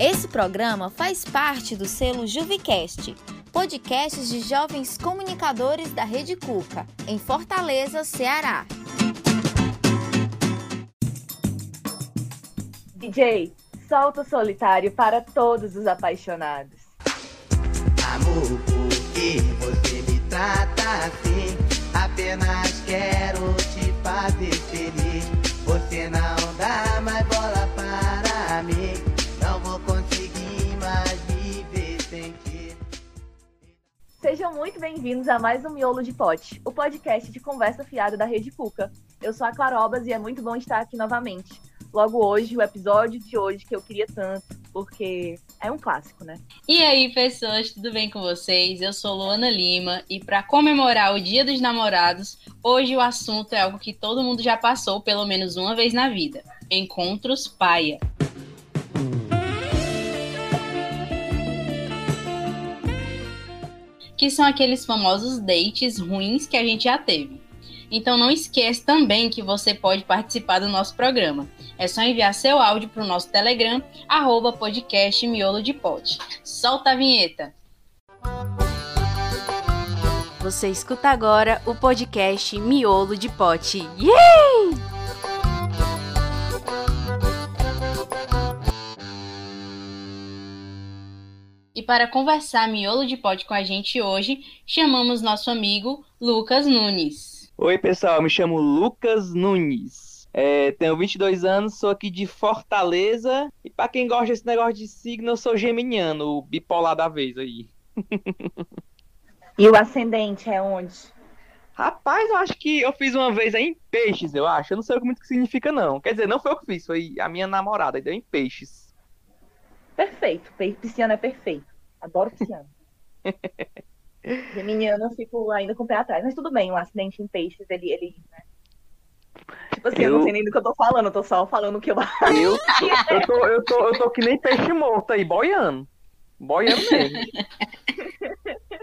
Esse programa faz parte do selo Juvicast, podcasts de jovens comunicadores da Rede Cuca, em Fortaleza, Ceará. DJ, solta o solitário para todos os apaixonados. Amor, por que você me trata assim? Apenas quero te fazer feliz. Você não Sejam muito bem-vindos a mais um Miolo de Pote, o podcast de conversa fiada da Rede Cuca. Eu sou a Clarobas e é muito bom estar aqui novamente. Logo hoje, o episódio de hoje que eu queria tanto, porque é um clássico, né? E aí, pessoas, tudo bem com vocês? Eu sou Luana Lima e para comemorar o Dia dos Namorados, hoje o assunto é algo que todo mundo já passou pelo menos uma vez na vida: encontros paia. Que são aqueles famosos dates ruins que a gente já teve. Então não esquece também que você pode participar do nosso programa. É só enviar seu áudio para o nosso Telegram, arroba podcast miolo de pote. Solta a vinheta! Você escuta agora o podcast Miolo de Pote. Yay! E para conversar miolo de pote com a gente hoje, chamamos nosso amigo Lucas Nunes. Oi, pessoal, me chamo Lucas Nunes. É, tenho 22 anos, sou aqui de Fortaleza. E para quem gosta desse negócio de signo, eu sou geminiano, o bipolar da vez aí. E o ascendente é onde? Rapaz, eu acho que eu fiz uma vez aí em peixes, eu acho. Eu não sei o que muito que significa, não. Quer dizer, não foi eu que fiz, foi a minha namorada, deu em peixes. Perfeito, pe- pisciano é perfeito. Adoro pisciano. Geminiano eu fico ainda com o pé atrás, mas tudo bem, o acidente em peixes, ele, ele né? Tipo assim, eu... não Eu- sei nem do que eu tô falando, eu tô só falando o que eu Eu, eu, tô, eu, tô, eu tô que nem peixe morto aí, boiando. Boiando mesmo.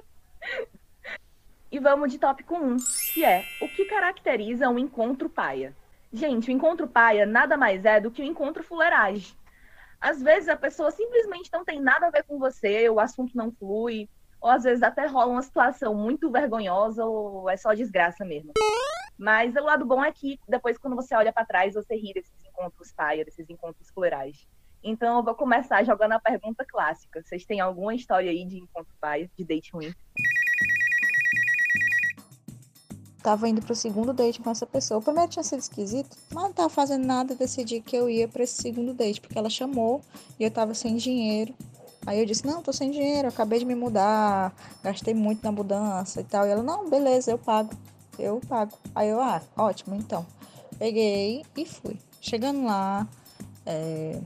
E vamos de tópico 1, que é o que caracteriza um encontro paia. Gente, o encontro paia nada mais é do que o encontro fuleiragem. Às vezes a pessoa simplesmente não tem nada a ver com você, o assunto não flui, ou às vezes até rola uma situação muito vergonhosa ou é só desgraça mesmo. Mas o lado bom é que depois quando você olha pra trás, você ri desses encontros paia, desses encontros fuleiragem. Então eu vou começar jogando a pergunta clássica. Vocês têm alguma história aí de encontro paia, de date ruim? Tava indo pro segundo date com essa pessoa. O primeiro tinha sido esquisito, mas não tava fazendo nada. Decidi que eu ia pra esse segundo date, porque ela chamou e eu tava sem dinheiro. Aí eu disse: Não, tô sem dinheiro, acabei de me mudar, gastei muito na mudança e tal. E ela: Não, beleza, eu pago, eu pago. Aí eu: Ah, ótimo, então. Peguei e fui. Chegando lá, é,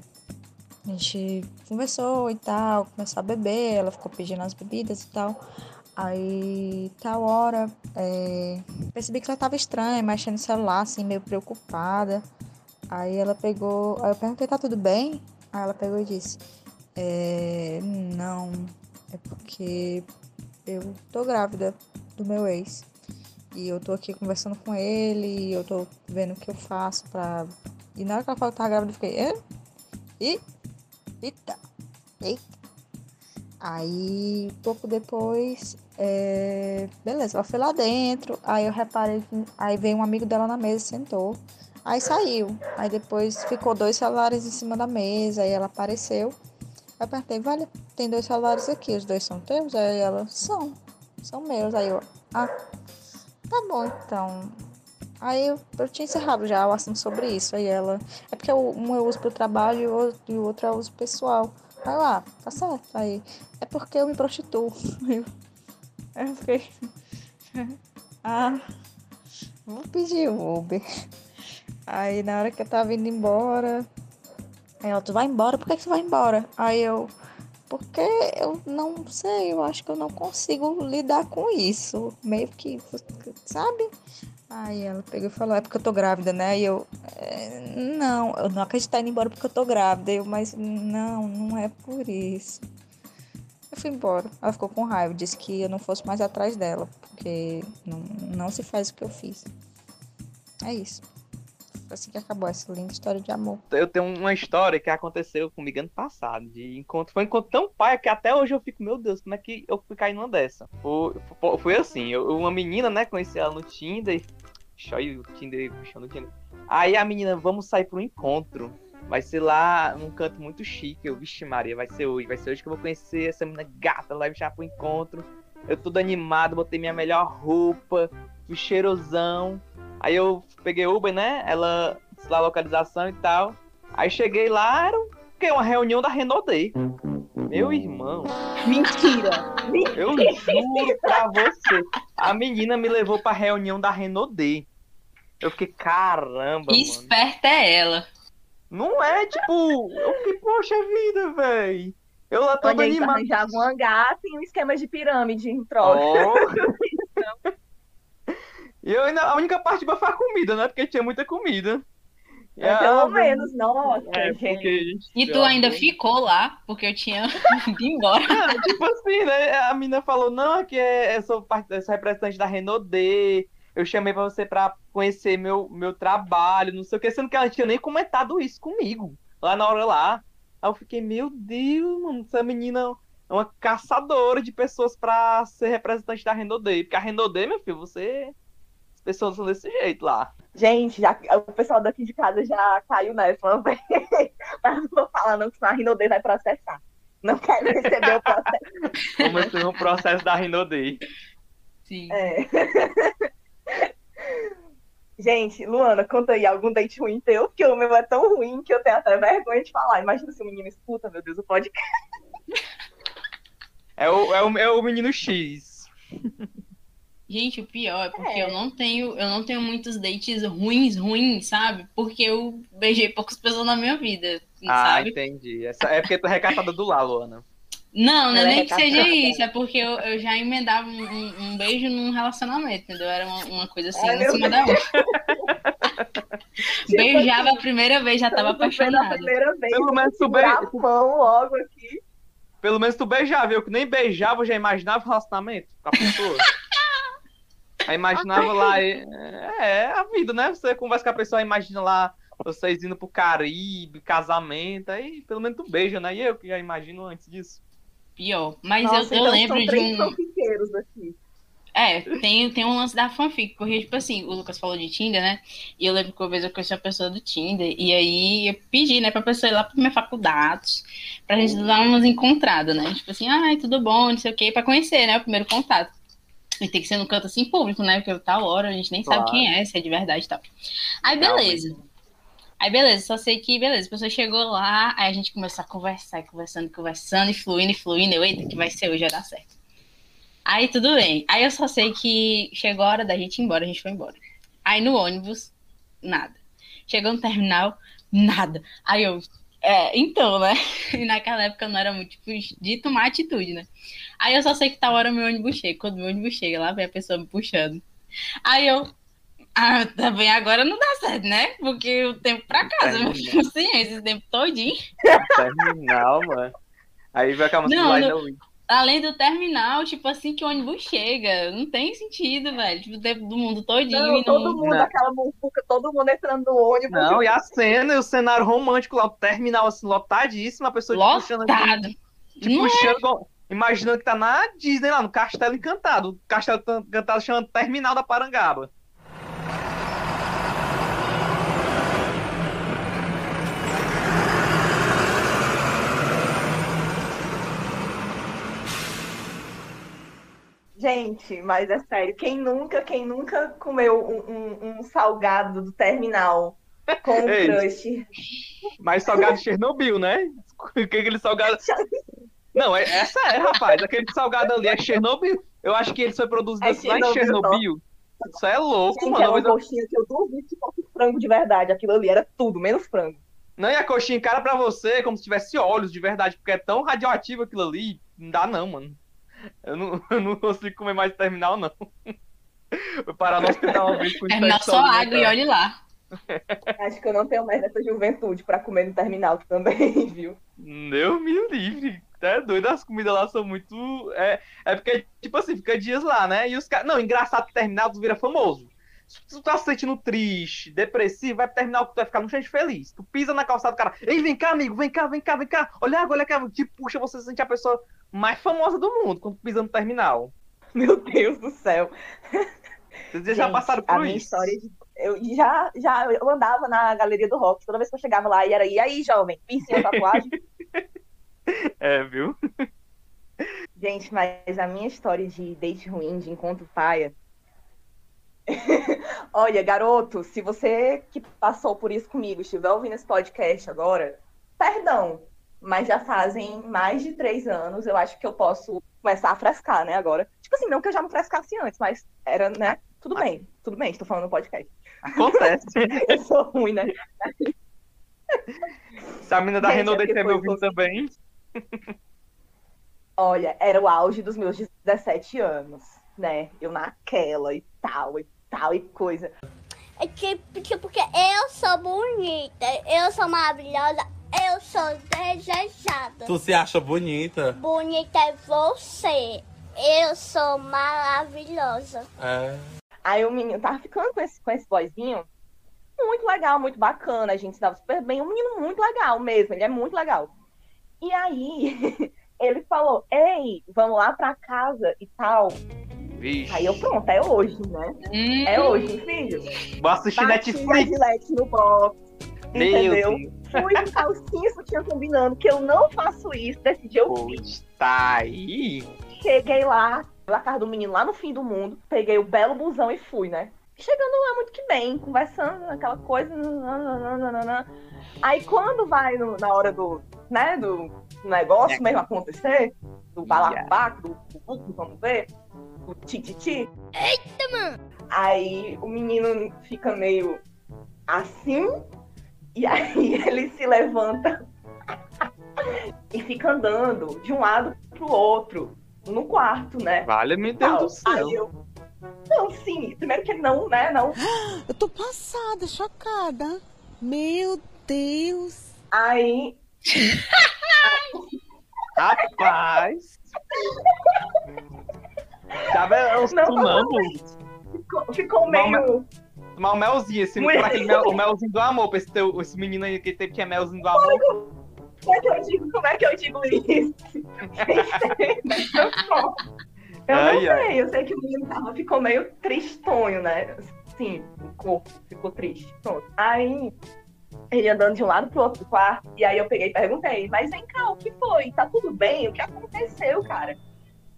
a gente conversou e tal, começou a beber, ela ficou pedindo as bebidas e tal. Aí, tal hora, é, percebi que ela tava estranha, mexendo no celular, assim, meio preocupada. Aí ela pegou, aí eu perguntei, tá tudo bem? Aí ela pegou e disse, é, não, é porque eu tô grávida do meu ex. E eu tô aqui conversando com ele, e eu tô vendo o que eu faço pra... E na hora que ela falou que tava grávida, eu fiquei, Hã? Ih, eita, eita. Aí, pouco depois, é, beleza, ela foi lá dentro. Aí eu reparei que. Aí veio um amigo dela na mesa, sentou. Aí saiu. Aí depois ficou dois celulares em cima da mesa. Aí ela apareceu. Aí eu perguntei, vale, tem dois celulares aqui, os dois são teus? Aí ela, são, são meus. Aí eu, ah, tá bom então. Aí eu, eu tinha encerrado já o assunto sobre isso. Aí ela, é porque um eu uso pro trabalho e o outro, eu uso pessoal. Aí lá, tá certo. Aí, é porque eu me prostituo. Eu, eu fiquei. Ah, vou pedir o Uber. Aí na hora que eu tava indo embora, ela, tu vai embora? Por que, que tu vai embora? Aí eu, porque eu não sei, eu acho que eu não consigo lidar com isso. Meio que, sabe? Aí ela pegou e falou, é porque eu tô grávida, né? E eu, "É, não, eu não acredito em ir embora porque eu tô grávida. Eu, mas não, não é por isso. Eu fui embora. Ela ficou com raiva, disse que eu não fosse mais atrás dela, porque não, não se faz o que eu fiz. É isso. Foi assim que acabou essa linda história de amor. Eu tenho uma história que aconteceu comigo ano passado. De encontro. Foi um encontro tão pai que até hoje eu fico, meu Deus, como é que eu fui cair numa dessa? Foi, foi, assim, eu, uma menina, né, conheci ela no Tinder. Aí o Tinder, puxando o Tinder. Aí a menina, vamos sair pro encontro. Vai ser lá num canto muito chique. Eu, vixe Maria, vai ser hoje. Vai ser hoje que eu vou conhecer essa menina gata. Ela vai me chamar pro encontro. Eu todo animado, botei minha melhor roupa, fui cheirosão. Aí eu peguei Uber, né? Ela, lá a localização e tal. Aí cheguei lá, era o quê? Uma reunião da Renault Day. Meu irmão. Mentira! Eu juro pra você. A menina me levou pra reunião da Renault Day. Eu fiquei, caramba, Que mano. esperta é ela. Não é, tipo, eu fiquei, poxa vida, velho. Eu lá todo animado. arranjavam uma gata e um esquema de pirâmide em troca. Oh. E eu ainda, a única parte boa foi a comida, né? Porque tinha muita comida. E É, pelo menos, nossa, É, gente. E tu ainda ficou lá, porque eu tinha ido embora. Cara, tipo assim, né? A menina falou, não, que é, eu sou, parte, eu sou representante da Renault D. Eu chamei pra você pra conhecer meu, meu trabalho, não sei o que, sendo que ela tinha nem comentado isso comigo, lá na hora lá. Aí eu fiquei, meu Deus, mano, essa menina é uma caçadora de pessoas pra ser representante da Renault D. Porque a Renault D, meu filho, você. As pessoas são desse jeito lá. Gente, já, o pessoal daqui de casa já caiu nessa uma vez. Mas não vou falar não, que senão a Rinodê vai processar. Não quero receber o processo. Como no processo da Renault D. Sim. É. Gente, Luana, conta aí algum date ruim teu, porque o meu é tão ruim que eu tenho até vergonha de falar. Imagina se o menino escuta, meu Deus, o podcast. É o, é o, é o menino X. Gente, o pior é porque É. eu não tenho, eu não tenho muitos dates ruins, ruins, sabe? Porque eu beijei poucas pessoas na minha vida, Ah, sabe? entendi. Essa, é porque tu é recatada do lá, Luana. Não, não é nem que seja recatada. isso, é porque eu, eu já emendava um, um- um beijo num relacionamento, entendeu? Era uma, uma coisa assim, Ai, em cima da outra. Beijava a primeira vez, já tava apaixonada. Pelo menos tu segurar beija- a mão logo aqui. Pelo menos tu beijava, eu que nem beijava, eu já imaginava o relacionamento com a pessoa. Aí imaginava lá, é, é a vida, né? Você conversa com a pessoa, imagina lá vocês indo pro Caribe, casamento, aí pelo menos tu beija, né? E eu que já imagino antes disso. Pior. Mas Nossa, eu, eu então lembro de um. aqui. É, tem, tem um lance da fanfic, porque, tipo assim, o Lucas falou de Tinder, né? E eu lembro que uma vez eu conheci uma pessoa do Tinder, e aí eu pedi, né, pra pessoa ir lá pra minha faculdade, pra gente dar umas encontradas, né? Tipo assim, ai, tudo bom, não sei o quê, pra conhecer, né, o primeiro contato. E tem que ser no canto assim público, né? Porque tal hora a gente nem Claro. sabe quem é, se é de verdade e tal. Aí, beleza. Aí, beleza, só sei que, beleza, a pessoa chegou lá, aí a gente começou a conversar, conversando, conversando, e fluindo, e fluindo. Eu, eita, que vai ser hoje, vai dar certo. Aí, tudo bem. Aí eu só sei que chegou a hora da gente ir embora, a gente foi embora. Aí no ônibus, nada. Chegou no terminal, nada. Aí eu, é, então, né? E naquela época eu não era muito tipo, de tomar atitude, né? Aí eu só sei que tal hora meu ônibus chega. Quando meu ônibus chega, lá vem a pessoa me puxando. Aí eu, ah, também agora não dá certo, né? Porque o tempo pra casa, meu filho, assim, esse tempo todinho. Terminal, mano. Aí vai música Não, Luiz. Além do terminal, tipo assim que o ônibus chega. Não tem sentido, velho. Tipo, o tempo do mundo todinho Não, todo não. mundo, Não. aquela mufuca, todo mundo entrando no ônibus. Não, e a cena, e o cenário romântico lá, o terminal assim, lotadíssimo, a pessoa te puxando Lotado. te Não é? puxando, igual- imaginando que tá na Disney lá, no Castelo Encantado. O Castelo Encantado chama Terminal da Parangaba. Gente, mas é sério, quem nunca, quem nunca comeu um, um- um salgado do terminal com um Ei. crush? Mas salgado de Chernobyl, né? Aquele salgado. Não, é- essa é, rapaz. Aquele salgado ali é Chernobyl. Eu acho que ele foi produzido É lá em Chernobyl, Chernobyl. Isso é louco, Gente, mano. era uma Mas eu- coxinha que eu duvido que fosse frango de verdade. Aquilo ali era tudo, menos frango. Não, e a coxinha encara pra você como se tivesse olhos de verdade, porque é tão radioativo aquilo ali. Não dá não, mano. Eu não, eu não consigo comer mais terminal, não. Vou parar no hospital uma vez com Terminal só água e olhe lá. Acho que eu não tenho mais essa juventude pra comer no terminal também, viu? Deus me livre. É doido, as comidas lá são muito. É, é porque, tipo assim, fica dias lá, né? E os caras. Não, engraçado que terminal tu vira famoso. Se tu tá se sentindo triste, depressivo, vai terminar o que tu vai ficar no cheio de feliz. Tu pisa na calçada do cara, ei, vem cá, amigo, vem cá, vem cá, vem cá. Olha água, olha cá, te puxa, você se sente a pessoa mais famosa do mundo quando tu pisa no terminal. Meu Deus do céu. Vocês já Gente, passaram a por minha isso? história de- eu já, já eu andava na galeria do rock, toda vez que eu chegava lá e era, e aí, jovem, piercing ou tatuagem? É, viu? Gente, mas a minha história de date ruim, de encontro paia. Olha, garoto, se você que passou por isso comigo estiver ouvindo esse podcast agora, perdão, mas já fazem mais de três anos, eu acho que eu posso começar a frescar, né, agora. Tipo assim, não que eu já não frescasse antes, mas era, né? Tudo bem, tudo bem, estou falando no podcast. Acontece. Eu sou ruim, né? Se a menina da Gente, Renault estiver me ouvindo também. Olha, era o auge dos meus 17 anos, né? Eu naquela e tal, e tal, e coisa. É que, porque, porque eu sou bonita, eu sou maravilhosa, eu sou desejada. Tu se acha bonita? Bonita é você. Eu sou maravilhosa. É. Aí o menino tava ficando com esse, com esse boyzinho. Muito legal, muito bacana. A gente se dava super bem. Um menino muito legal mesmo. Ele é muito legal. E aí, ele falou: Ei, vamos lá pra casa e tal. Vixe. Aí eu, pronto, é hoje, né? Hum, É hoje, filho. Vou assistir Netflix. Gillette no box. Meu Entendeu? Deus. Fui com calcinha, sutiã combinando, que eu não faço isso. Decidi, eu fiz. Tá aí. Cheguei lá, na casa do menino lá no fim do mundo, peguei o belo busão e fui, né? Chegando lá muito que bem, conversando, aquela coisa. nananana. Aí quando vai no- na hora do, né, do negócio mesmo acontecer, do balabaco, do bubuco, vamos ver, do tititi. Eita, mano! Aí o menino fica meio assim, e aí ele se levanta e fica andando de um lado pro outro no quarto, né? Vale, meu Deus Tal. do céu. Aí eu. Não, sim. Primeiro que não, né? Não. Eu tô passada, chocada. Meu Deus. Aí. Rapaz. Sabe, eu Não, sonâmbulo. Ficou, ficou meio. Tomar o melzinho, esse, Mulher. aquele mel, o melzinho do amor, pra esse, teu, esse menino aí que teve que é melzinho do amor. Como é que eu digo, como é que eu digo isso? eu não Ai, sei, ai. eu sei que o menino tava, ficou meio tristonho, né? Sim, o corpo ficou triste. Pronto. Aí, ele andando de um lado pro outro do quarto, e aí eu peguei e perguntei, mas vem cá, o que foi? Tá tudo bem? O que aconteceu, cara?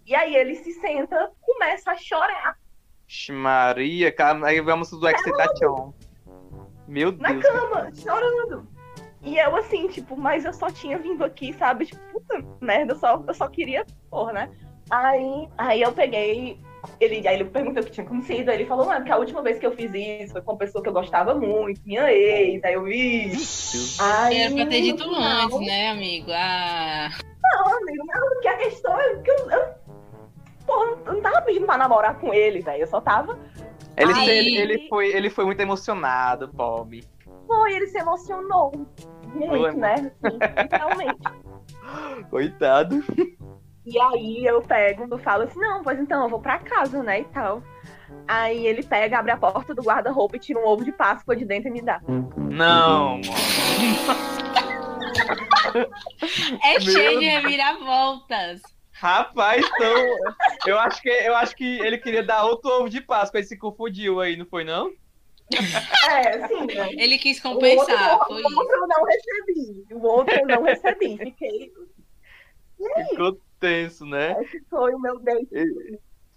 E aí ele se senta, começa a chorar Maria, cara, aí vamos do Excitation. Meu na Deus. cama, chorando. E eu assim, tipo, mas eu só tinha vindo aqui, sabe? Tipo, puta merda, eu só, eu só queria, porra, né? Aí, aí eu peguei, ele, aí ele perguntou o que tinha acontecido, aí ele falou, mano, que a última vez que eu fiz isso foi com uma pessoa que eu gostava muito, minha ex, aí eu vi. Aí, Era pra ter dito antes, né, amigo? Ah, Não, amigo, não, porque a questão é que eu, eu porra, eu não tava pedindo pra namorar com ele, velho, eu só tava, Ele, Aí- ele, ele foi, ele foi muito emocionado, Bob. foi, ele se emocionou muito, Foi, né? Assim, realmente. Coitado. E aí eu pego e falo assim, não, pois então, eu vou pra casa, né, e tal. Aí ele pega, abre a porta do guarda-roupa e tira um ovo de Páscoa de dentro e me dá. Não, mano. é cheio de reviravoltas. Rapaz, então. Eu acho, que, eu acho que ele queria dar outro ovo de Páscoa, ele se confundiu aí, não foi não? É, sim, né? Ele quis O compensar, outro, foi o outro eu não recebi. O outro eu não recebi. Fiquei. Ficou tenso, né? Esse foi o meu date.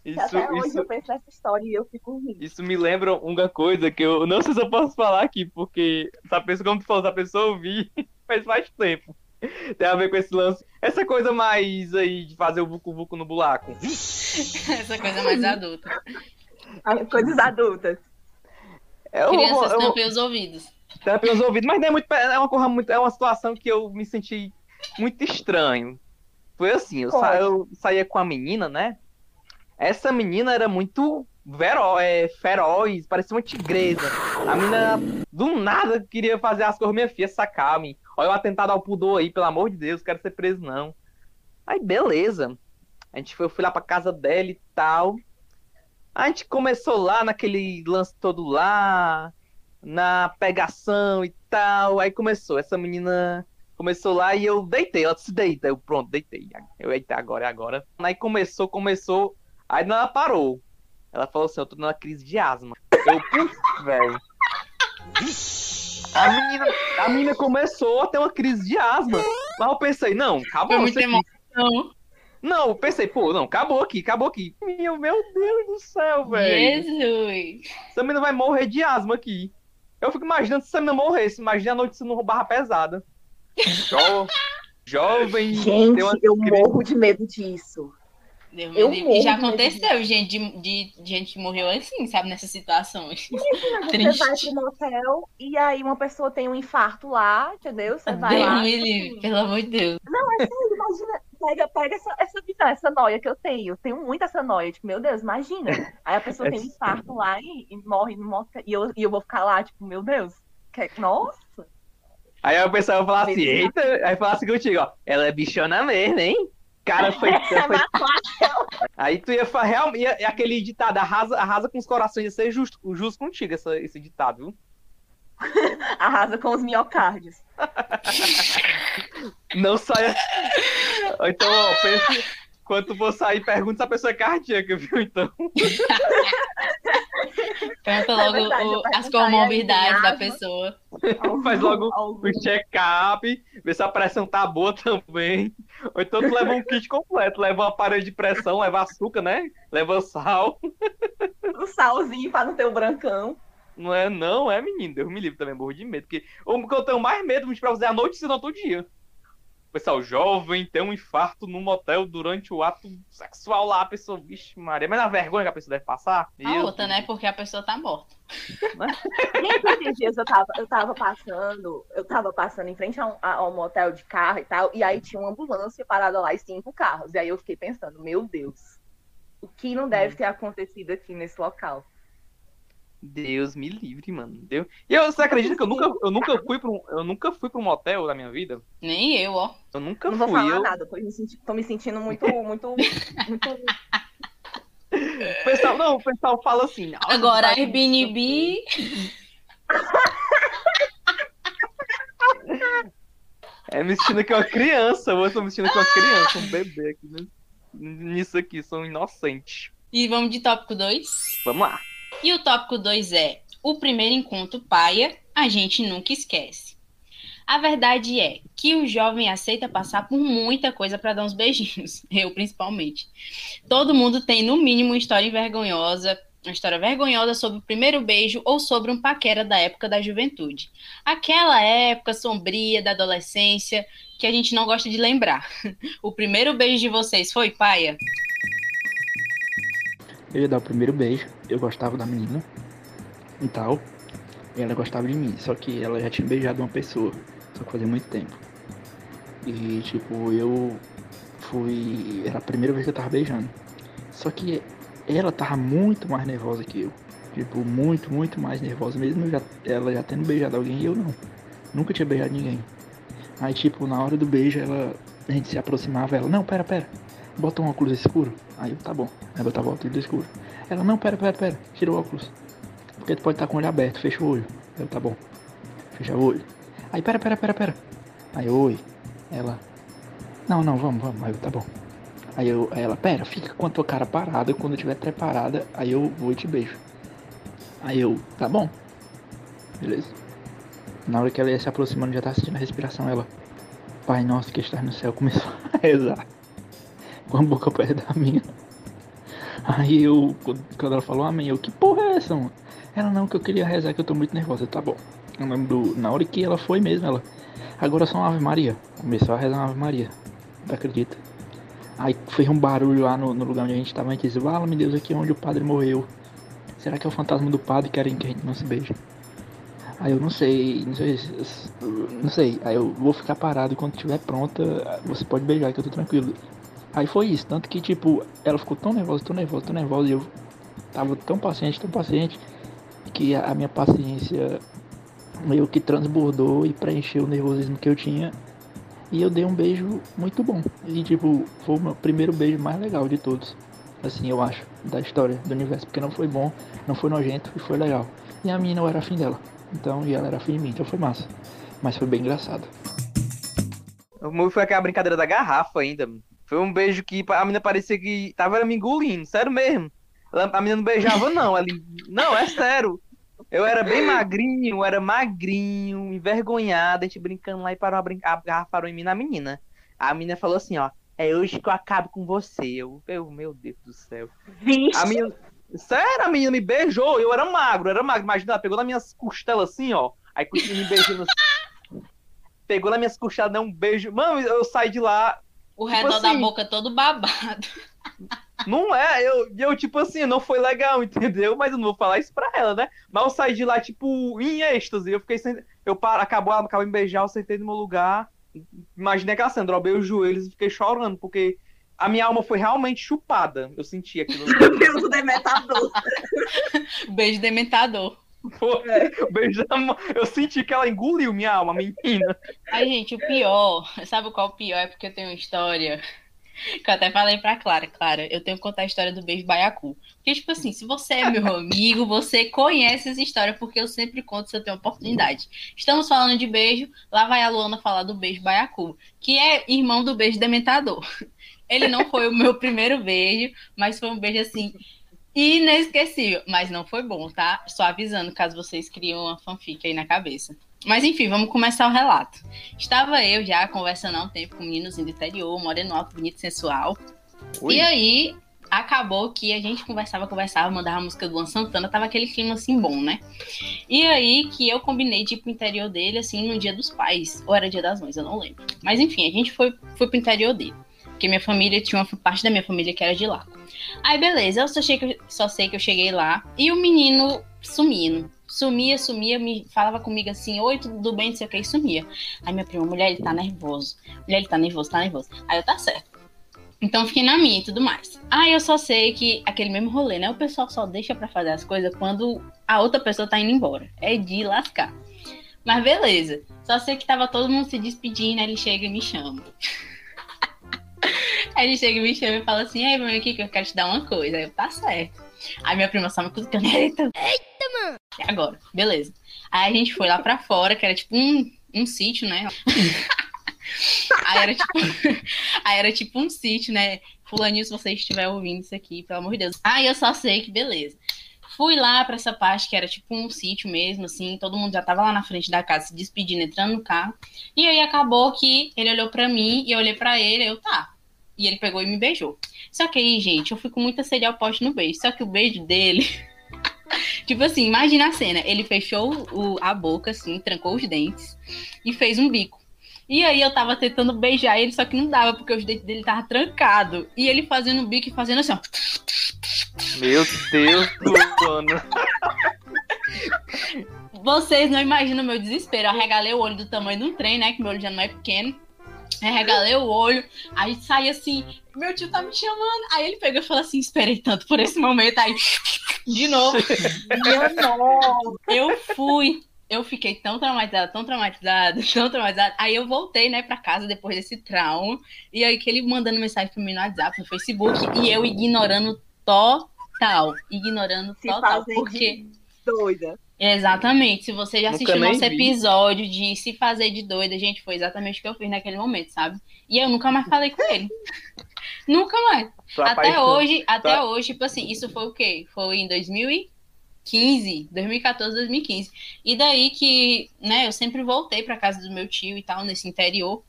Isso, Até hoje isso, eu penso nessa história e eu fico rindo. isso me lembra uma coisa que eu não sei se eu posso falar aqui, porque essa pessoa, como tu falou, essa pessoa ouvir faz mais tempo. Tem a ver com esse lance. Essa coisa mais aí de fazer o vucu-vucu no buraco. Essa coisa mais adulta. Coisas adultas. Eu, Crianças eu, tampem os ouvidos. tampem os ouvidos, mas não é muito. É uma, coisa muito, é uma situação que eu me senti muito estranho. Foi assim, eu, sa- eu saía com a menina, né? Essa menina era muito vero, é, feroz, parecia uma tigresa. A menina do nada queria fazer as coisas, minha filha, sacar-me. Olha o atentado ao pudor aí, pelo amor de Deus, quero ser preso não. Aí beleza. A gente foi, eu fui lá pra casa dela e tal. A gente começou lá naquele lance todo lá, na pegação e tal. Aí começou, essa menina começou lá e eu deitei, ela se deita, eu pronto, deitei. Eu deitei agora, é agora. Aí começou, começou, aí ela parou. Ela falou assim, eu tô numa crise de asma. Eu, putz, velho. A menina, a menina começou a ter uma crise de asma. Mas eu pensei, não, acabou Foi muita isso aqui. emoção. Não, eu pensei, pô, não, acabou aqui, acabou aqui. Meu, meu Deus do céu, velho. Jesus. Essa menina vai morrer de asma aqui. Eu fico imaginando se essa menina morresse. Imagina a noite se não barra pesada. Jo... Jovem. Gente, eu crise- morro de medo disso. Deus Eu morro E já aconteceu, gente, de, de- de gente que morreu assim, sabe, nessas situações. Você Triste. vai pro motel e aí uma pessoa tem um infarto lá, entendeu? Você vai Deus lá. me livre, assim, pelo amor de Deus. Não, é sério, imagina, pega, pega essa, essa visão, essa noia que eu tenho. Eu tenho muito essa noia, tipo, meu Deus, imagina. Aí a pessoa É tem um infarto lá e, e morre no motel. E eu, e eu vou ficar lá, tipo, meu Deus. Que, nossa! Aí a pessoa vai falar assim, eita, aí fala assim contigo, ó. Ela é bichona mesmo, hein? Cara, foi. foi- Aí tu ia falar, realmente, ia- é aquele ditado, arrasa, arrasa com os corações, ia ser justo, justo contigo essa- esse ditado, viu? Arrasa com os miocárdios. Não saia. Então, ó, pense, quando tu for sair, pergunta se a pessoa é cardíaca, viu? Então. Pergunta logo verdade, o- as comorbidades da asma. pessoa. Faz logo Algum- o check-up, vê se a pressão tá boa também. Ou então tu leva um kit completo, leva um aparelho de pressão, leva açúcar, né? Leva sal. um salzinho pra não ter o brancão. Não é, não, é menino. Deus me livre também, morro de medo. Porque o que eu tenho mais medo de pra fazer à noite, se não todo dia. Pessoal, jovem tem um infarto no motel durante o ato sexual lá, a pessoa, vixe, Maria, mas na vergonha que a pessoa deve passar. A Meu outra, né? Porque a pessoa tá morta. Gente, esses dias eu tava, eu tava passando, eu tava passando em frente a um, a- a um motel de carro e tal, e aí tinha uma ambulância parada lá e cinco carros. E aí eu fiquei pensando, meu Deus, o que não deve ter acontecido aqui nesse local? Deus me livre, mano. Deus... E eu, você acredita que eu nunca, eu nunca fui pra um, eu nunca fui pra um motel na minha vida? Nem eu, ó. Eu nunca não vou fui. falar Eu... nada, tô me, senti- tô me sentindo muito, muito, muito. O pessoal, não, o pessoal fala assim. "Nossa, Agora, Airbnb. É me sentindo aqui uma criança. Eu tô me sentindo aqui uma criança, um bebê aqui. né? Nisso aqui, sou inocente. E vamos de tópico 2. Vamos lá. E o tópico 2 é: o primeiro encontro paia, a gente nunca esquece. A verdade é que o jovem aceita passar por muita coisa para dar uns beijinhos, eu principalmente. Todo mundo tem, no mínimo, uma história vergonhosa, uma história vergonhosa sobre o primeiro beijo ou sobre um paquera da época da juventude. Aquela época sombria da adolescência que a gente não gosta de lembrar. O primeiro beijo de vocês foi paia? Eu ia dar o primeiro beijo, eu gostava da menina e tal. E ela gostava de mim, só que ela já tinha beijado uma pessoa, só que fazia muito tempo. E tipo, eu fui. Era a primeira vez que eu tava beijando. Só que ela tava muito mais nervosa que eu. Tipo, muito, muito mais nervosa, mesmo já, ela já tendo beijado alguém e eu não. Nunca tinha beijado ninguém. Aí tipo, na hora do beijo ela. A gente se aproximava, ela, não, pera, pera, bota um óculos escuro. Aí eu, tá bom. Aí botava o óculos escuro. Ela, não, pera, pera, pera, tira o óculos. Porque tu pode estar com o olho aberto, fecha o olho. Eu, tá bom. Fecha o olho. Aí, pera, pera, pera, pera. Aí, oi. Ela, não, não, vamos, vamos. Aí eu, tá bom. Aí, eu, aí ela, pera, fica com a tua cara parada. Quando eu preparada, aí eu vou e te beijo. Aí eu, tá bom. Beleza. Na hora que ela ia se aproximando, já tava sentindo a respiração. Ela, Pai nosso que estás no céu, começou a rezar. Com a boca perto da minha. Aí eu, quando ela falou amém, eu, que porra é essa, mano? Ela não, que eu queria rezar, que eu tô muito nervosa. Tá bom. Eu lembro do, na hora que ela foi mesmo, ela, agora só uma Ave Maria. Começou a rezar uma Ave Maria. Tu acredita? Aí fez um barulho lá no, no lugar onde a gente tava, a gente disse, vala meu Deus, aqui é onde o padre morreu. Será que é o fantasma do padre querem que a gente não se beije? Aí eu não sei, não sei, se- não sei. Aí eu vou ficar parado quando estiver pronta, você pode beijar que eu tô tranquilo. Aí foi isso, tanto que tipo, ela ficou tão nervosa, tão nervosa, tão nervosa, e eu tava tão paciente, tão paciente, que a, minha paciência meio que transbordou e preencheu o nervosismo que eu tinha. E eu dei um beijo muito bom. E tipo, foi o meu primeiro beijo mais legal de todos. assim, eu acho, da história do universo, porque não foi bom, não foi nojento e foi legal. E a mina eu era afim dela, então, e ela era afim de mim, então foi massa. Mas foi bem engraçado. O meu foi aquela brincadeira da garrafa ainda. Foi um beijo que a menina parecia que tava me engolindo, sério mesmo. Ela- A menina não beijava, não. Ela... Não, é sério. Eu era bem magrinho, era magrinho, envergonhado, a gente brincando lá e parou a, brin... a garrafa parou em mim na menina. A menina falou assim, ó, é hoje que eu acabo com você. Eu, eu meu Deus do céu. Vixe. A menina. Sério, a menina me beijou, eu era magro, era magro. Imagina, ela pegou nas minhas costelas assim, ó. Aí me beijando assim. Pegou nas minhas costelas, deu um beijo. Mano, eu saí de lá. O Tipo redor da assim. boca todo babado. Não é, eu, eu, tipo assim, não foi legal, entendeu? Mas eu não vou falar isso pra ela, né? Mas eu saí de lá, tipo, em êxtase. Eu fiquei sem. Eu par... acabou, ela acabou de me beijar, eu sentei no meu lugar. Imaginei aquela cena, dobrei os joelhos e fiquei chorando, porque a minha alma foi realmente chupada. Eu senti aquilo. Pelo demetador. Beijo dementador. Foi. O beijo da mão. Eu senti que ela engoliu minha alma, menina. Ai, gente, o pior, sabe qual o pior? É porque eu tenho uma história que eu até falei pra Clara. Clara, eu tenho que contar a história do beijo baiacu. Porque, tipo assim, se você é meu amigo, você conhece essa história, porque eu sempre conto se eu tenho oportunidade. Estamos falando de beijo, lá vai a Luana falar do beijo baiacu, que é irmão do beijo dementador. Ele não foi o meu primeiro beijo, mas foi um beijo assim. Inesquecível, mas não foi bom, tá? Só avisando caso vocês criam uma fanfic aí na cabeça. Mas enfim, vamos começar o relato. Estava eu já conversando há um tempo com meninos do interior, moreno alto, bonito, sensual. E aí, acabou que a gente conversava, conversava, mandava a música do Luan Santana, tava aquele clima assim bom, né? E aí que eu combinei de ir pro interior dele, assim, no dia dos pais. Ou era dia das mães, eu não lembro. Mas enfim, a gente foi, foi pro interior dele. Porque minha família tinha uma parte da minha família que era de lá. Aí, beleza, eu só, eu só sei que eu cheguei lá e o menino sumindo. Sumia, sumia, me falava comigo assim, oi, tudo bem, não sei o que, e sumia. Aí minha prima, mulher, ele tá nervoso. Mulher, ele tá nervoso, tá nervoso. Aí eu, tá certo. Então fiquei na minha e tudo mais. Aí eu só sei que aquele mesmo rolê, né? O pessoal só deixa pra fazer as coisas quando a outra pessoa tá indo embora. É de lascar. Mas beleza. Só sei que tava todo mundo se despedindo, aí ele chega e me chama. Aí ele chega e me chama e fala assim: Ei, vem aqui que eu quero te dar uma coisa. Aí eu, tá certo. Aí minha prima só me cutucando. Eita, Eita, mano. é agora, beleza. Aí a gente foi lá pra fora, que era tipo um, um sítio, né? aí, era tipo, aí era tipo um sítio, né? Fulaninho, se você estiver ouvindo isso aqui, pelo amor de Deus. Aí eu só sei que beleza. Fui lá pra essa parte que era tipo um sítio mesmo, assim, todo mundo já tava lá na frente da casa se despedindo, entrando no carro. E aí acabou que ele olhou pra mim e eu olhei pra ele, eu tá. E ele pegou e me beijou. Só que aí, gente, eu fui com muita sede ao poste no beijo. Só que o beijo dele. tipo assim, imagina a cena. Ele fechou o- a boca, assim, trancou os dentes e fez um bico. E aí eu tava tentando beijar ele, só que não dava, porque os dentes dele estavam trancados. E ele fazendo um bico e fazendo assim, ó. Meu Deus, Luana. Vocês não imaginam o meu desespero. Eu arregalei o olho do tamanho de um trem, né? Que meu olho já não é pequeno. Arregalei o olho, aí saí assim, meu tio tá me chamando. Aí ele pegou e falou assim: esperei tanto por esse momento. Aí, de novo, eu fui. Eu fiquei tão traumatizada, tão traumatizada, tão traumatizada. Aí eu voltei, né, pra casa depois desse trauma. E aí que ele mandando mensagem pra mim no WhatsApp, no Facebook, e eu ignorando total. Ignorando Se total. Porque. doida. Exatamente. Se você já Nunca assistiu nosso vi. episódio de se fazer de doida, gente, foi exatamente o que eu fiz naquele momento, sabe? E eu nunca mais falei com ele. nunca mais. Tô Até apaixonado. hoje, até Tá. hoje, tipo assim, isso foi o quê? Foi em 2015, 2014, 2015. E daí que, né, eu sempre voltei pra casa do meu tio e tal, nesse interior,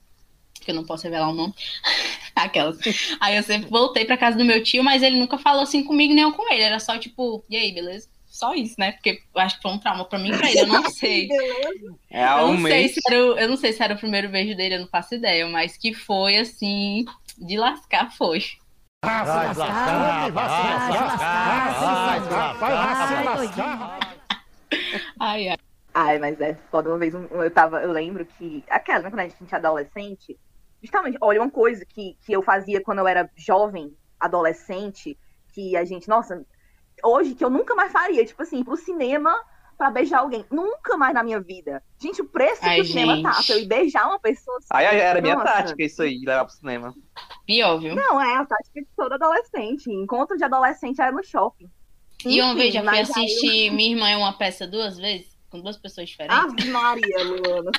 que eu não posso revelar o nome. Aquelas. Aí eu sempre voltei pra casa do meu tio, mas ele nunca falou assim comigo nem eu com ele. Era só tipo, e aí, beleza? Só isso, né? Porque eu acho que foi um trauma pra mim e pra ele, eu não sei. É Eu um não, sei se era o, eu não sei se era o primeiro beijo dele, eu não faço ideia, mas que foi assim, de lascar foi. Ai, ai. Ai, mas é foda. Uma vez um- eu tava, eu lembro que. Aquela, né, quando a gente é adolescente. Justamente, olha, uma coisa que, que eu fazia quando eu era jovem, adolescente, que a gente, nossa, hoje que eu nunca mais faria, tipo assim, pro cinema pra beijar alguém. Nunca mais na minha vida. Gente, o preço Ai, que o cinema tá gente. pra eu ir beijar uma pessoa assim. Aí era minha nossa. tática isso aí, levar pro cinema. Pior, viu? Não, é a tática de todo adolescente. Encontro de adolescente era no shopping. E uma vez já fui assistir Minha Irmã é uma peça duas vezes, com duas pessoas diferentes. Ave Maria, Luana.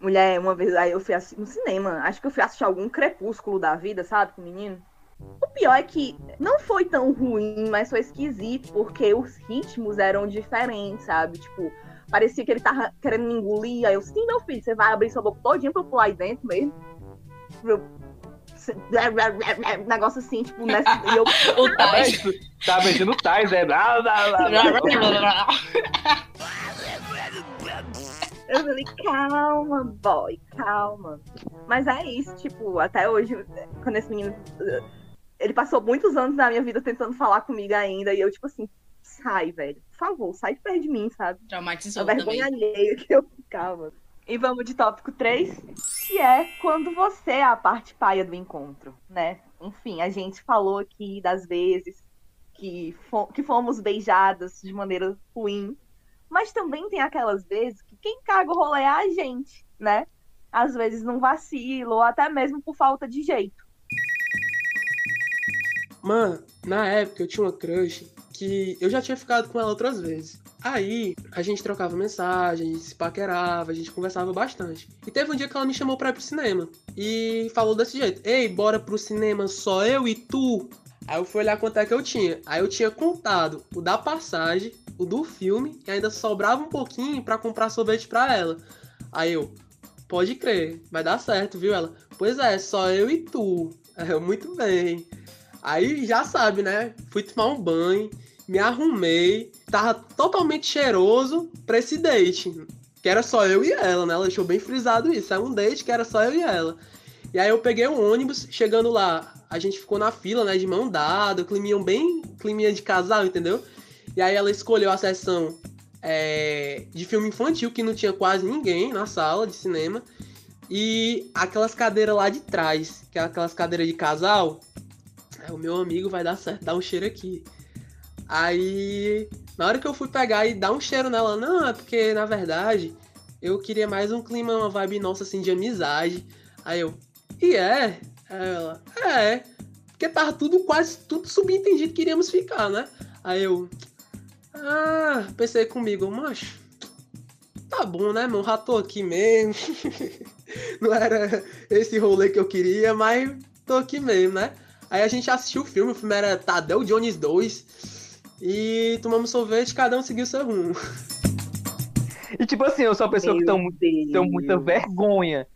Mulher, uma vez aí eu fui assistir no cinema. Acho que eu fui assistir algum crepúsculo da vida, sabe, com o menino. O pior é que não foi tão ruim, mas foi esquisito, porque os ritmos eram diferentes, sabe? Tipo, parecia que ele tava querendo me engolir. Aí eu, sim, meu filho, você vai abrir sua boca todinha pra eu pular aí dentro mesmo. Eu- Negócio assim, tipo, nessa. E eu, O Tais. Tá beijando o Tais, é. Blá, blá, blá, blá. Eu falei, calma, boy, calma. Mas é isso, tipo, até hoje, quando esse menino. Ele passou muitos anos da minha vida tentando falar comigo ainda, e eu, tipo assim, sai, velho. Por favor, sai de perto de mim, sabe? A Traumatizou vergonha também. alheia que eu ficava. E vamos de tópico 3, que é quando você é a parte paia do encontro, né? Enfim, a gente falou aqui das vezes que, que fomos beijadas de maneira ruim, mas também tem aquelas vezes que quem caga o rolê é a gente, né? Às vezes num vacilo, ou até mesmo por falta de jeito. Mano, na época eu tinha uma crush que eu já tinha ficado com ela outras vezes. Aí a gente trocava mensagem, a gente se paquerava, a gente conversava bastante. E teve um dia que ela me chamou pra ir pro cinema. E falou desse jeito: Ei, bora pro cinema só eu e tu? Aí eu fui olhar quanto é que eu tinha. Aí eu tinha contado o da passagem, o do filme, e ainda sobrava um pouquinho pra comprar sorvete pra ela. Aí eu, pode crer, vai dar certo, viu? Ela, pois é, só eu e tu. Aí eu, muito bem. Aí já sabe, né? Fui tomar um banho, me arrumei, tava totalmente cheiroso pra esse date. Que era só eu e ela, né? Ela deixou bem frisado isso. É um date que era só eu e ela. E aí eu peguei um ônibus, chegando lá, a gente ficou na fila, né? De mão dada, climinha bem climinha de casal, entendeu? E aí ela escolheu a sessão é, de filme infantil, que não tinha quase ninguém na sala de cinema. E aquelas cadeiras lá de trás, que é aquelas cadeiras de casal. É, o meu amigo vai dar certo, dá um cheiro aqui. Aí, na hora que eu fui pegar e dar um cheiro nela, não, é porque na verdade eu queria mais um clima, uma vibe nossa assim de amizade. Aí eu, e é? Aí Ela, é. Porque tava tudo quase tudo subentendido que iríamos ficar, né? Aí eu, ah, pensei comigo, macho, tá bom, né, mano? Já tô aqui mesmo. Não era esse rolê que eu queria, mas tô aqui mesmo, né? Aí a gente assistiu o filme, o filme era Tadeu Jones 2. E tomamos sorvete, cada um seguiu seu rumo. E tipo assim, eu sou uma pessoa que Meu tenho, tenho muita vergonha.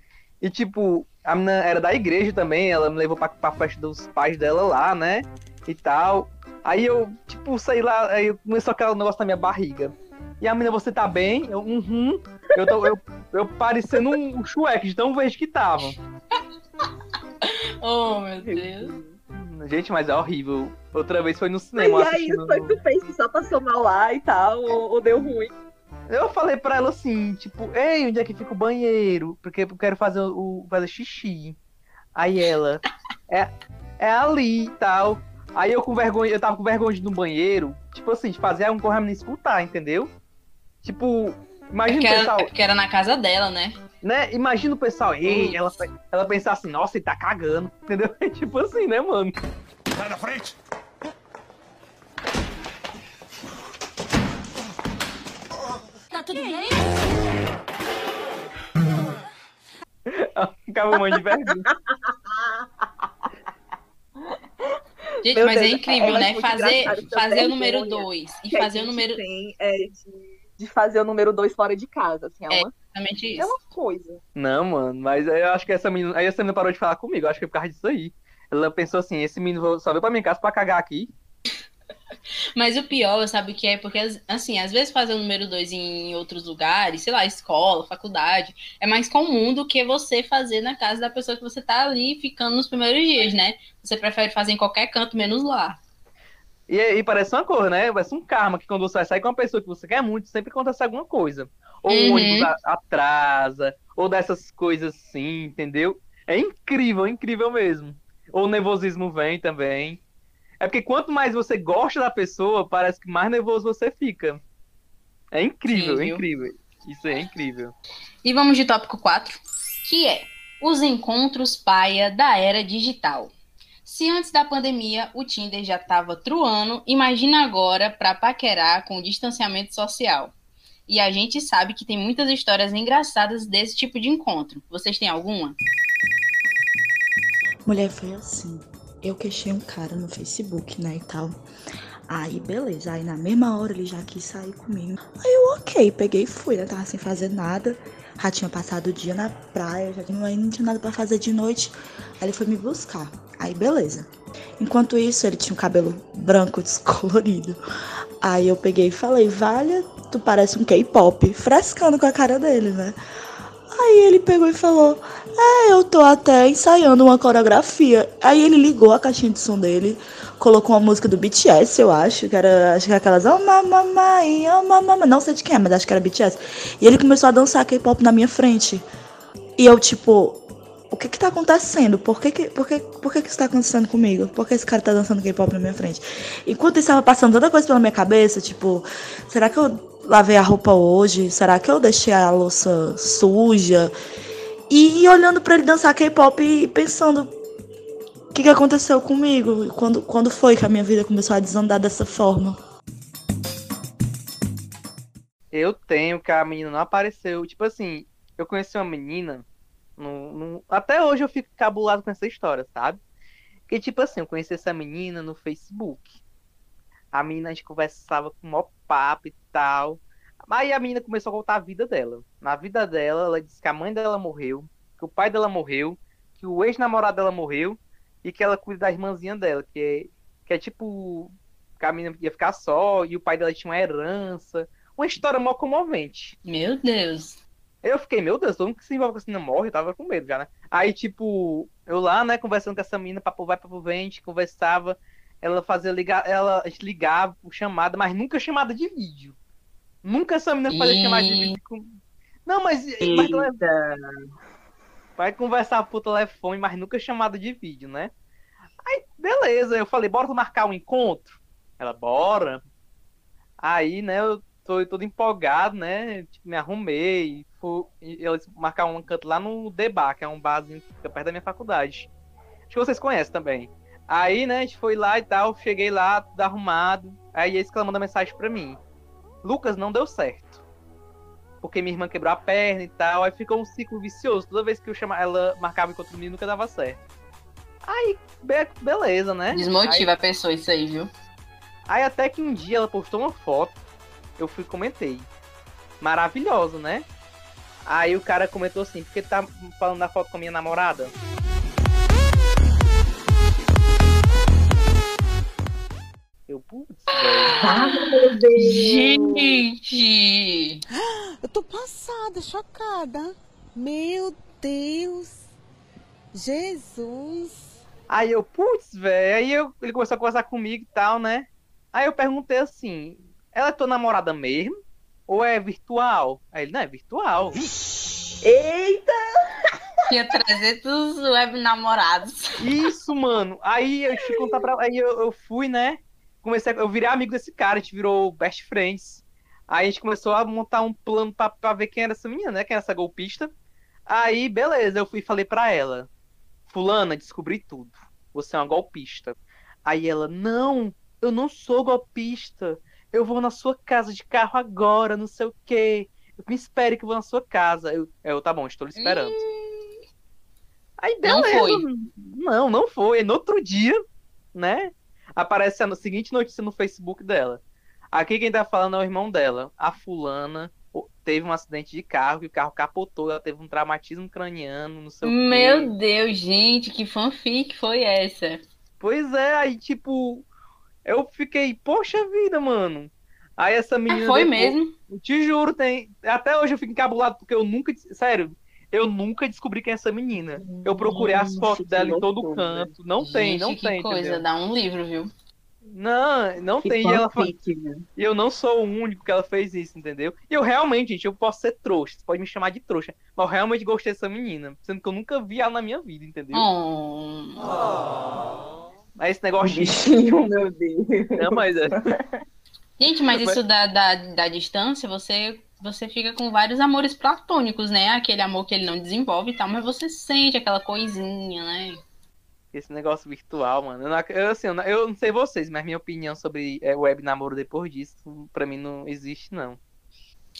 E tipo, a menina era da igreja também, ela me levou pra, pra festa dos pais dela lá, né? E tal. Aí eu, tipo, sei lá, aí eu começou aquele negócio na minha barriga. E a menina, você tá bem? Eu, uhum. Eu, tô, eu, eu parecendo um Shrek de tão verde que tava. Oh, meu Deus. Gente, mas é horrível. Outra vez foi no E cinema aí, assistindo. foi que tu fez que só passou mal lá e tal, ou, ou deu ruim. Eu falei pra ela assim, tipo, ei, onde é que fica o banheiro? Porque eu quero fazer o fazer xixi. Aí ela, é, é ali e tal. Aí eu com vergonha, eu tava com vergonha de ir no banheiro, tipo assim, de fazer um correr me escutar, entendeu? Tipo, imagina Porque o pessoal, era, porque era na casa dela, né? né? Imagina o pessoal, ei, ela, ela pensar assim, nossa, ele tá cagando, entendeu? tipo assim, né, mano? Sai da frente! Tá tudo bem? Ficava um monte de vergonha. Gente, Meu mas é incrível, é né? Fazer, fazer o número vergonha 2 e que fazer o número. tem é de, de fazer o número 2 fora de casa, assim, é, É, uma, Exatamente é isso. uma coisa. Não, mano, mas eu acho que essa menina. Aí essa menina parou de falar comigo, eu acho que é por causa disso aí. Ela pensou assim, esse menino só veio pra minha casa pra cagar aqui. Mas o pior, sabe o que é? Porque, assim, às vezes fazer o número 2 em outros lugares, sei lá, escola, faculdade, é mais comum do que você fazer na casa da pessoa que você tá ali ficando nos primeiros dias, né? Você prefere fazer em qualquer canto, menos lá. E, e parece uma coisa, né? Parece um karma que quando você sair com uma pessoa que você quer muito, sempre acontece alguma coisa. Ou o Uhum. ônibus atrasa, ou dessas coisas assim, entendeu? É incrível, é incrível mesmo. Ou o nervosismo vem também. É porque quanto mais você gosta da pessoa, parece que mais nervoso você fica. É incrível, Sim, é incrível. Isso é incrível. E vamos de tópico 4, que é Os encontros paia da era digital. Se antes da pandemia o Tinder já estava truando, imagina agora para paquerar com o distanciamento social. E a gente sabe que tem muitas histórias engraçadas desse tipo de encontro. Vocês têm alguma? Mulher, foi assim. Eu queixei um cara no Facebook, né, e tal. Aí, beleza. Aí, na mesma hora, ele já quis sair comigo. Aí, eu, ok. Peguei e fui, né? Tava sem fazer nada. Já tinha passado o dia na praia, já não, não tinha nada pra fazer de noite. Aí, ele foi me buscar. Aí, beleza. Enquanto isso, ele tinha um cabelo branco descolorido. Aí, eu peguei e falei, Valha, tu parece um K-pop. Frescando com a cara dele, né? Aí ele pegou e falou: É, eu tô até ensaiando uma coreografia. Aí ele ligou a caixinha de som dele, colocou uma música do BTS, eu acho, que era, acho que era aquelas Oh mamamai, oh mamamai, não sei de quem é, mas acho que era BTS. E ele começou a dançar K-pop na minha frente. E eu, tipo, o que que tá acontecendo? Por que que, por que, por que que isso tá acontecendo comigo? Por que esse cara tá dançando K-pop na minha frente? Enquanto isso estava passando tanta coisa pela minha cabeça, tipo, será que eu lavei a roupa hoje? Será que eu deixei a louça suja? E, olhando para ele dançar K-pop e pensando o que, que aconteceu comigo? Quando, quando foi que a minha vida começou a desandar dessa forma? Eu tenho que a menina não apareceu. Tipo assim, eu conheci uma menina. No, no... Até hoje eu fico cabulado com essa história, sabe? Que tipo assim, eu conheci essa menina no Facebook. A menina, a gente conversava com o maior papo e tal. Aí a menina começou a contar a vida dela. Na vida dela, ela disse que a mãe dela morreu, que o pai dela morreu, que o ex-namorado dela morreu e que ela cuida da irmãzinha dela, que é, que é tipo. Que a menina ia ficar só e o pai dela tinha uma herança. Uma história mó comovente. Meu Deus. Eu fiquei, meu Deus, todo mundo que se envolve com essa menina morre, eu tava com medo já, né? Aí, tipo, eu lá, né, conversando com essa menina, papo vai, papo vem, a gente conversava ela fazia ligar, ela ligava por chamada, mas nunca chamada de vídeo. Nunca essa menina fazia e... chamada de vídeo com... Não, mas, mas vai conversar por telefone, mas nunca chamada de vídeo, né? Aí, beleza, eu falei, bora marcar um encontro? Ela, bora. Aí, né, eu tô todo empolgado, né? Tipo, me arrumei. Fui, eles marcaram um canto lá no Deba, que é um barzinho que fica perto da minha faculdade. Acho que vocês conhecem também. Aí, né, a gente foi lá e tal, cheguei lá, tudo arrumado. Aí eles mandou mensagem pra mim. Lucas, não deu certo. Porque minha irmã quebrou a perna e tal. Aí ficou um ciclo vicioso. Toda vez que eu chamava, ela marcava encontro comigo, nunca dava certo. Aí, be beleza, né? Desmotiva aí... a pessoa isso aí, viu? Aí até que um dia ela postou uma foto. Eu fui comentei. Maravilhosa, né? Aí o cara comentou assim, porque tá falando da foto com a minha namorada? Eu, putz, Ah, meu Deus! Gente! Eu tô passada, chocada. Meu Deus! Jesus! Aí eu, putz, velho. Aí eu, ele começou a conversar comigo e tal, né? Aí eu perguntei assim: ela é tua namorada mesmo? Ou é virtual? Aí ele, não, é virtual. Eita! Tinha 300 web namorados. Isso, mano. Aí eu fui contar pra. Aí eu, eu fui, né? comecei a, eu virei amigo desse cara, a gente virou best friends. Aí a gente começou a montar um plano pra, pra ver quem era essa menina, né? Quem era essa golpista. Aí, beleza, eu fui e falei pra ela: Fulana, descobri tudo. Você é uma golpista. Aí ela: Não, eu não sou golpista. Eu vou na sua casa de carro agora, não sei o quê. Me espere que eu vou na sua casa. Eu, eu tá bom, estou lhe esperando. Hum... Aí, beleza. Não foi. Não, não foi. No outro dia, né? aparece a seguinte notícia no Facebook dela. Aqui quem tá falando é o irmão dela. A fulana teve um acidente de carro e o carro capotou, ela teve um traumatismo craniano, não sei o Meu quê. Deus, gente, que fanfic foi essa? Pois é, aí tipo, eu fiquei, poxa vida, mano. Aí essa menina. foi depois, mesmo? Te juro, tem. Até hoje eu fico encabulado porque eu nunca. Sério, eu nunca descobri quem é essa menina. Eu procurei as fotos dela em todo canto. Não Gente, tem, não que tem. coisa, entendeu? dá um livro, viu? Não, não Que tem. E ela fa- né? E eu não sou o único que ela fez isso, entendeu? E eu realmente, gente, eu posso ser trouxa. Você pode me chamar de trouxa. Mas eu realmente gostei dessa menina. Sendo que eu nunca vi ela na minha vida, entendeu? Oh. Mas esse negócio de. Bichinho, meu Deus. Não, mas é. Gente, mas isso da, da, da distância, você você fica com vários amores platônicos, né? Aquele amor que ele não desenvolve e tal, mas você sente aquela coisinha, né? Esse negócio virtual, mano. Eu, não, eu, assim, eu, não, eu não sei vocês, mas minha opinião sobre é, web namoro depois disso, pra mim não existe, não.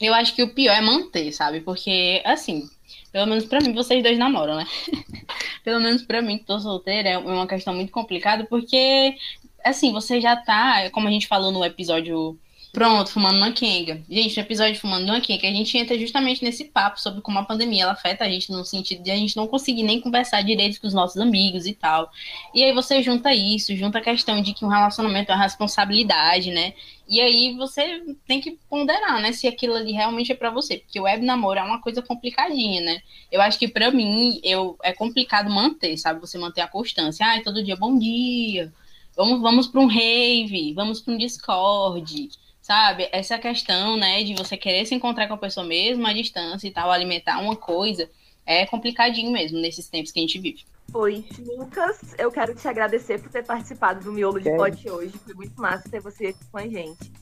Eu acho que o pior é manter, sabe? Porque, assim, pelo menos pra mim, vocês dois namoram, né? pelo menos pra mim, que tô solteira, é uma questão muito complicada, porque, assim, você já tá, como a gente falou no episódio Pronto, Fumando uma Kenga. Gente, no episódio Fumando uma Kenga, a gente entra justamente nesse papo sobre como a pandemia ela afeta a gente no sentido de a gente não conseguir nem conversar direito com os nossos amigos e tal. E aí você junta isso, junta a questão de que um relacionamento é uma responsabilidade, né? E aí você tem que ponderar, né, se aquilo ali realmente é para você, porque o web namoro é uma coisa complicadinha, né? Eu acho que para mim eu é complicado manter, sabe? Você manter a constância. Ai, todo dia bom dia. Vamos vamos para um rave, vamos para um Discord sabe? Essa questão, né, de você querer se encontrar com a pessoa mesmo à distância e tal, alimentar uma coisa, é complicadinho mesmo nesses tempos que a gente vive. Oi, Lucas, eu quero te agradecer por ter participado do Miolo de é. Pote hoje. Foi muito massa ter você aqui com a gente.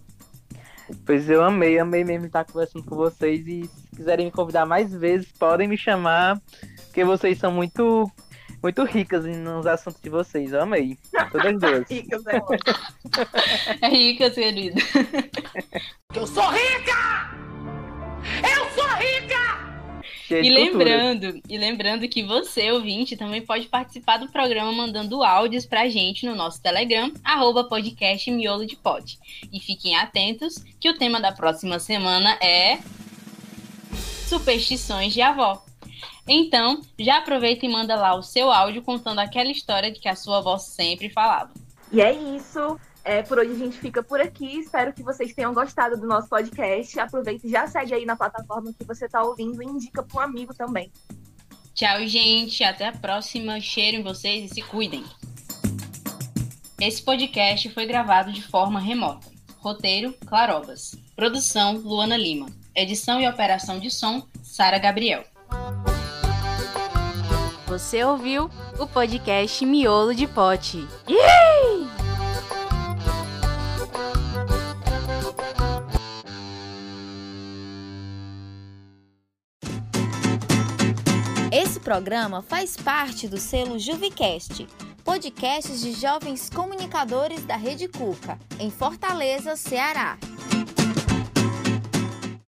Pois eu amei, amei mesmo estar conversando com vocês. E se quiserem me convidar mais vezes, podem me chamar, porque vocês são muito muito ricas nos assuntos de vocês. Eu amei. Todas duas. ricas, é É ricas, querido. Eu sou rica! Eu sou rica! e lembrando, e lembrando que você, ouvinte, também pode participar do programa mandando áudios pra gente no nosso Telegram, arroba podcast miolo de pote. E fiquem atentos que o tema da próxima semana é superstições de avó. Então, já aproveita e manda lá o seu áudio contando aquela história de que a sua avó sempre falava. E é isso. É, por hoje a gente fica por aqui. Espero que vocês tenham gostado do nosso podcast. Aproveita e já segue aí na plataforma que você está ouvindo e indica para um amigo também. Tchau, gente. Até a próxima. Cheiro em vocês e se cuidem. Esse podcast foi gravado de forma remota. Roteiro: Clarobas. Produção: Luana Lima. Edição e operação de som: Sara Gabriel. Você ouviu o podcast Miolo de Pote. Yay! Esse programa faz parte do selo Juvicast, podcasts de jovens comunicadores da Rede Cuca, em Fortaleza, Ceará.